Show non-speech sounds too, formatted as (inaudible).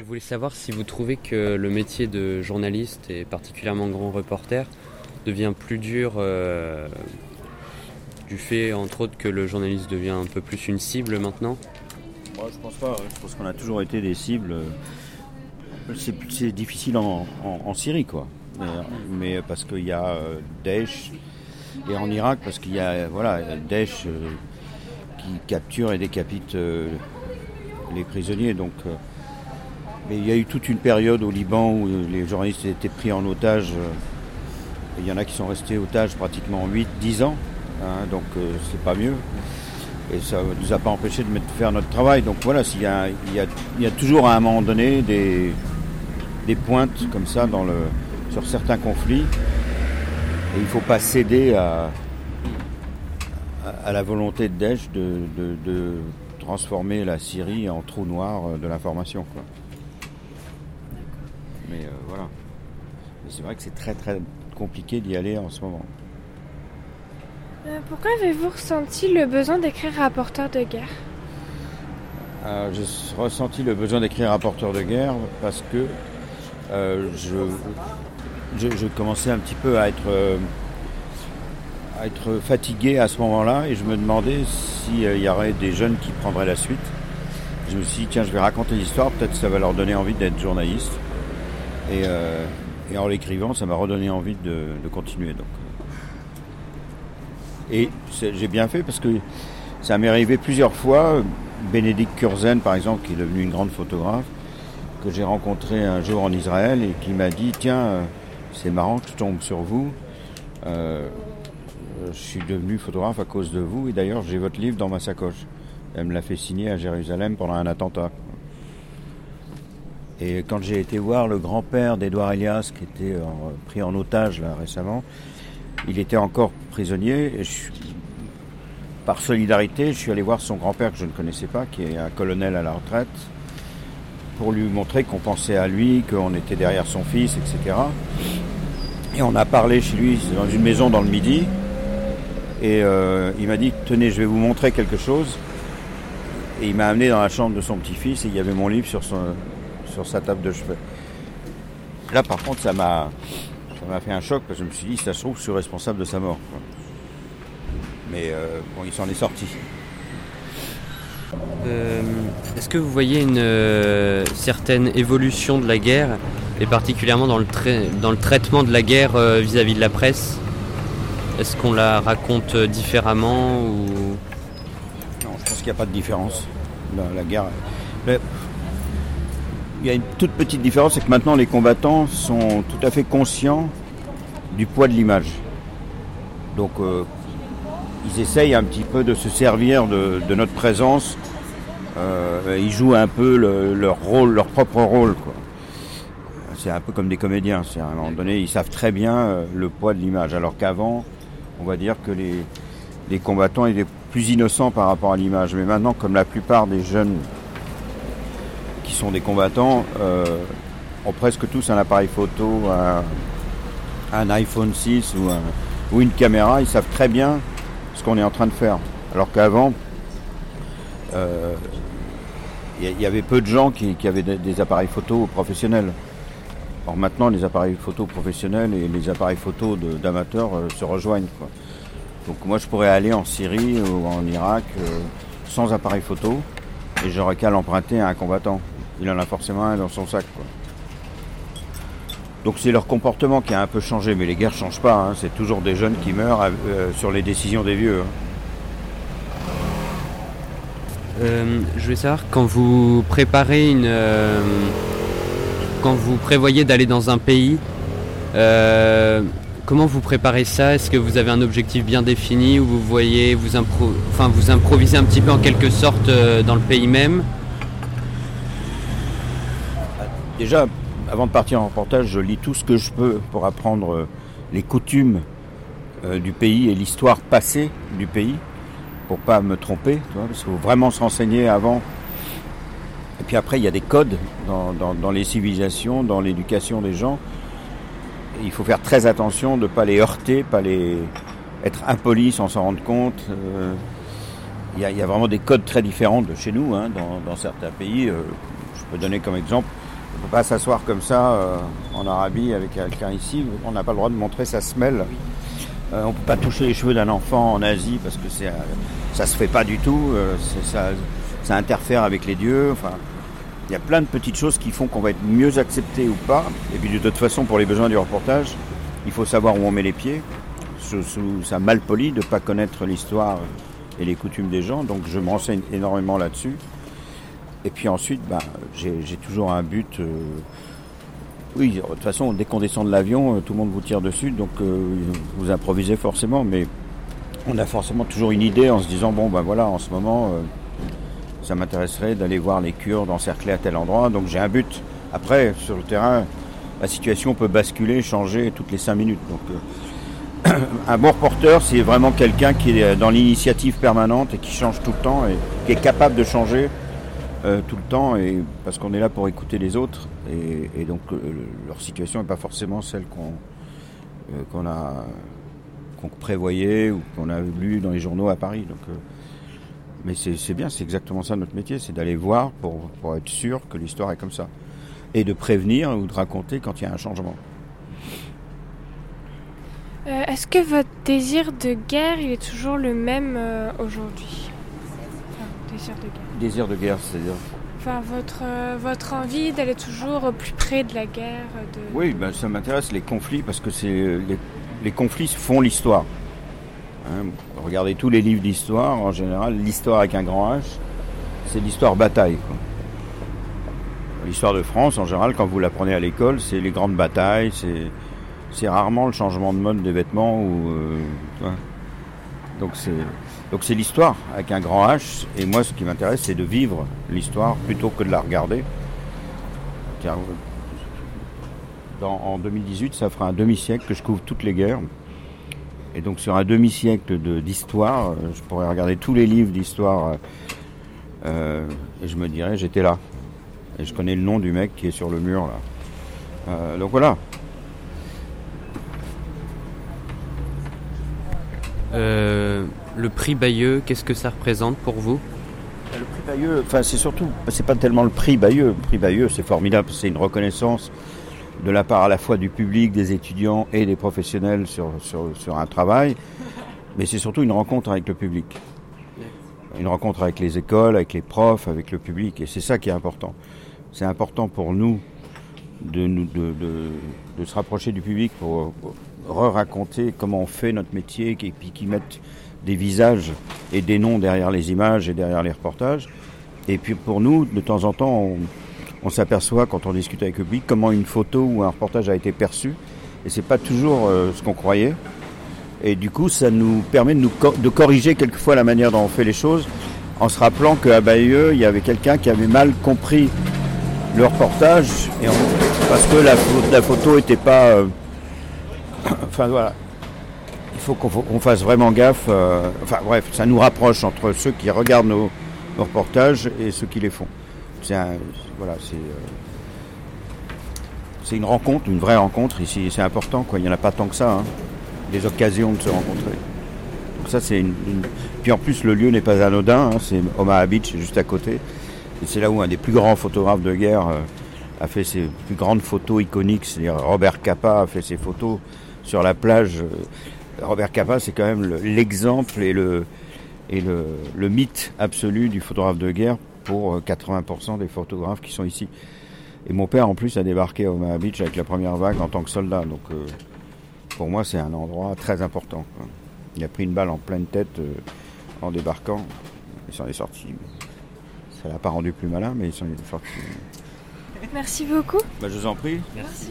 On voulait savoir si vous trouvez que le métier de journaliste et particulièrement grand reporter devient plus dur euh, du fait entre autres que le journaliste devient un peu plus une cible maintenant? Moi je pense pas, je pense qu'on a toujours été des cibles. C'est difficile en, Syrie quoi. Mais, parce qu'il y a euh, Daesh et en Irak parce qu'il y a voilà, Daesh euh, qui capture et décapite les prisonniers. Donc, euh, il y a eu toute une période au Liban où les journalistes étaient pris en otage. Euh, il y en a qui sont restés otages pratiquement 8-10 ans. Hein, donc euh, c'est pas mieux. Et ça ne nous a pas empêché de faire notre travail. Donc voilà, il y, a, toujours à un moment donné des, pointes comme ça sur certains conflits. Et il ne faut pas céder à, la volonté de Daesh de, de transformer la Syrie en trou noir euh, de l'information. Mais euh, voilà. Mais c'est vrai que c'est très très compliqué d'y aller en ce moment. Euh, pourquoi avez-vous ressenti le besoin d'écrire rapporteur de guerre? J'ai ressenti le besoin d'écrire rapporteur de guerre parce que je, je, commençais un petit peu à être être fatigué à ce moment-là et je me demandais s'il euh, y aurait des jeunes qui prendraient la suite. Je me suis dit, tiens, je vais raconter l'histoire, peut-être que ça va leur donner envie d'être journaliste. Et, euh, en l'écrivant, ça m'a redonné envie de, continuer. Donc. Et j'ai bien fait parce que ça m'est arrivé plusieurs fois. Bénédicte Kurzen, par exemple, qui est devenu une grande photographe, que j'ai rencontré un jour en Israël et qui m'a dit, tiens, euh, c'est marrant que je tombe sur vous. Euh, je suis devenu photographe à cause de vous et d'ailleurs j'ai votre livre dans ma sacoche. Elle me l'a fait signer à Jérusalem pendant un attentat. Et quand j'ai été voir le grand-père d'Edouard Elias, qui était pris en otage là récemment, il était encore prisonnier. Par solidarité, je suis allé voir son grand-père que je ne connaissais pas, qui est un colonel à la retraite, pour lui montrer qu'on pensait à lui, qu'on était derrière son fils, etc. Et on a parlé chez lui dans une maison dans le Midi. Et euh, il m'a dit, tenez, je vais vous montrer quelque chose. Et il m'a amené dans la chambre de son petit-fils et il y avait mon livre sur, son, sur sa table de chevet. Là, par contre, ça m'a, ça m'a fait un choc parce que je me suis dit, ça se trouve, je suis responsable de sa mort. Mais euh, bon, il s'en est sorti. Euh, est-ce que vous voyez une certaine évolution de la guerre, et particulièrement dans le, dans le traitement de la guerre vis à -vis de la presse? Est-ce qu'on la raconte différemment ou... Non, je pense qu'il n'y a pas de différence. La, guerre. Il y a une toute petite différence, c'est que maintenant les combattants sont tout à fait conscients du poids de l'image. Donc euh, ils essayent un petit peu de se servir de, notre présence. Euh, ils jouent un peu leur rôle, leur propre rôle. C'est un peu comme des comédiens. À un moment donné, ils savent très bien euh, le poids de l'image. Alors qu'avant, on va dire que les, combattants étaient plus innocents par rapport à l'image. Mais maintenant, comme la plupart des jeunes qui sont des combattants euh, ont presque tous un appareil photo, un, iPhone 6 ou, une caméra, ils savent très bien ce qu'on est en train de faire. Alors qu'avant, euh, il y, avait peu de gens qui, avaient des appareils photo professionnels. Alors maintenant, les appareils photo professionnels et les appareils photo d'amateurs euh, se rejoignent. Donc moi, je pourrais aller en Syrie ou en Irak euh, sans appareil photo et j'aurais qu'à l'emprunter à un combattant. Il en a forcément un dans son sac. Donc c'est leur comportement qui a un peu changé, mais les guerres ne changent pas. Hein. C'est toujours des jeunes qui meurent euh, sur les décisions des vieux. Hein. je voulais savoir, quand vous préparez une, quand vous prévoyez d'aller dans un pays, euh, comment vous préparez ça? Est-ce que vous avez un objectif bien défini ou vous voyez vous, enfin, vous improvisez un petit peu en quelque sorte euh, dans le pays même? Déjà, avant de partir en reportage, je lis tout ce que je peux pour apprendre euh, les coutumes du pays et l'histoire passée du pays, pour pas me tromper, parce qu'il faut vraiment se renseigner avant et puis après, il y a des codes dans, les civilisations, dans l'éducation des gens. il faut faire très attention de ne pas les heurter, pas les être impoli sans s'en rendre compte. Euh, il y, a, vraiment des codes très différents de chez nous, hein, dans, certains pays. Euh, je peux donner comme exemple ne peut pas s'asseoir comme ça euh, en Arabie avec quelqu'un ici. On n'a pas le droit de montrer sa semelle. Euh, on ne peut pas toucher les cheveux d'un enfant en Asie parce que c'est, ça se fait pas du tout. ça, interfère avec les dieux. Il y a plein de petites choses qui font qu'on va être mieux accepté ou pas. Et puis de toute façon, pour les besoins du reportage, il faut savoir où on met les pieds. Ça mal poli de ne pas connaître l'histoire et les coutumes des gens. Donc je me renseigne énormément là-dessus. Et puis ensuite, bah, j'ai toujours un but. Euh, oui, de toute façon, dès qu'on descend de l'avion, euh, tout le monde vous tire dessus, donc euh, vous improvisez forcément, mais on a forcément toujours une idée en se disant bon ben voilà, en ce moment, ça m'intéresserait d'aller voir les Kurdes encerclés à tel endroit, donc j'ai un but. Après, sur le terrain, la situation peut basculer, changer toutes les cinq minutes. Donc, (clears throat) un bon reporter, c'est vraiment quelqu'un qui est dans l'initiative permanente et qui change tout le temps et qui est capable de changer euh, tout le temps et parce qu'on est là pour écouter les autres et, donc euh, leur situation n'est pas forcément celle qu'on euh, qu'on a qu'on prévoyait ou qu'on a lu dans les journaux à Paris. Donc, mais c'est bien, c'est exactement ça notre métier, c'est d'aller voir pour, être sûr que l'histoire est comme ça et de prévenir ou de raconter quand il y a un changement. Est-ce que votre désir de guerre est toujours le même aujourd'hui? Désir de guerre. Désir de guerre, c'est-à-dire Enfin, votre, euh, votre envie d'aller toujours plus près de la guerre de... Oui, ben, ça m'intéresse les conflits parce que c'est les, conflits font l'histoire. Hein, regardez tous les livres d'histoire, en général, l'histoire avec un grand H, c'est l'histoire bataille. L'histoire de France, en général, quand vous l'apprenez à l'école, c'est les grandes batailles, c'est rarement le changement de mode des vêtements ou. Euh, donc c'est donc c'est l'histoire avec un grand H. Et moi, ce qui m'intéresse, c'est de vivre l'histoire plutôt que de la regarder. En 2018, ça fera un demi-siècle que je couvre toutes les guerres. Et donc sur un demi-siècle d'histoire, je pourrais regarder tous les livres d'histoire euh, et je me dirais j'étais là. Et je connais le nom du mec qui est sur le mur là. Euh, donc voilà. Euh, le prix Bayeux, qu'est-ce que ça représente pour vous Le prix Bayeux, enfin c'est surtout, c'est pas tellement le prix Bayeux. Le prix Bayeux, c'est formidable, c'est une reconnaissance de la part à la fois du public, des étudiants et des professionnels sur, sur, un travail, mais c'est surtout une rencontre avec le public. Une rencontre avec les écoles, avec les profs, avec le public, et c'est ça qui est important. C'est important pour nous de, de, de, se rapprocher du public pour re-raconter comment on fait notre métier, et puis qu'ils mettent des visages et des noms derrière les images et derrière les reportages. Et puis pour nous, de temps en temps, on, s'aperçoit quand on discute avec le public comment une photo ou un reportage a été perçu. Et c'est pas toujours euh, ce qu'on croyait. Et du coup, ça nous permet de, corriger quelquefois la manière dont on fait les choses, en se rappelant qu'à Bayeux, il y avait quelqu'un qui avait mal compris le reportage, et parce que la, la photo n'était pas... Euh, (coughs) enfin voilà, il faut qu'on fasse vraiment gaffe. Euh, enfin bref, ça nous rapproche entre ceux qui regardent nos, reportages et ceux qui les font. C'est voilà, euh, c'est une rencontre, une vraie rencontre ici. C'est important, quoi. Il n'y en a pas tant que ça. Hein. Des occasions de se rencontrer. Donc ça, c'est une, Puis en plus, le lieu n'est pas anodin. Hein. C'est Omaha Beach, juste à côté. Et c'est là où un des plus grands photographes de guerre euh, a fait ses plus grandes photos iconiques. C'est-à-dire Robert Capa a fait ses photos sur la plage Robert Capa, c'est quand même l'exemple et, le, et le, mythe absolu du photographe de guerre pour 80% euh, des photographes qui sont ici. Et mon père, en plus, a débarqué à Omaha Beach avec la première vague en tant que soldat. Donc, euh, pour moi, c'est un endroit très important. Il a pris une balle en pleine tête euh, en débarquant. Il s'en est sorti. Ça l'a pas rendu plus malin, mais il s'en est sorti. Merci beaucoup. Bah, je vous en prie. Merci.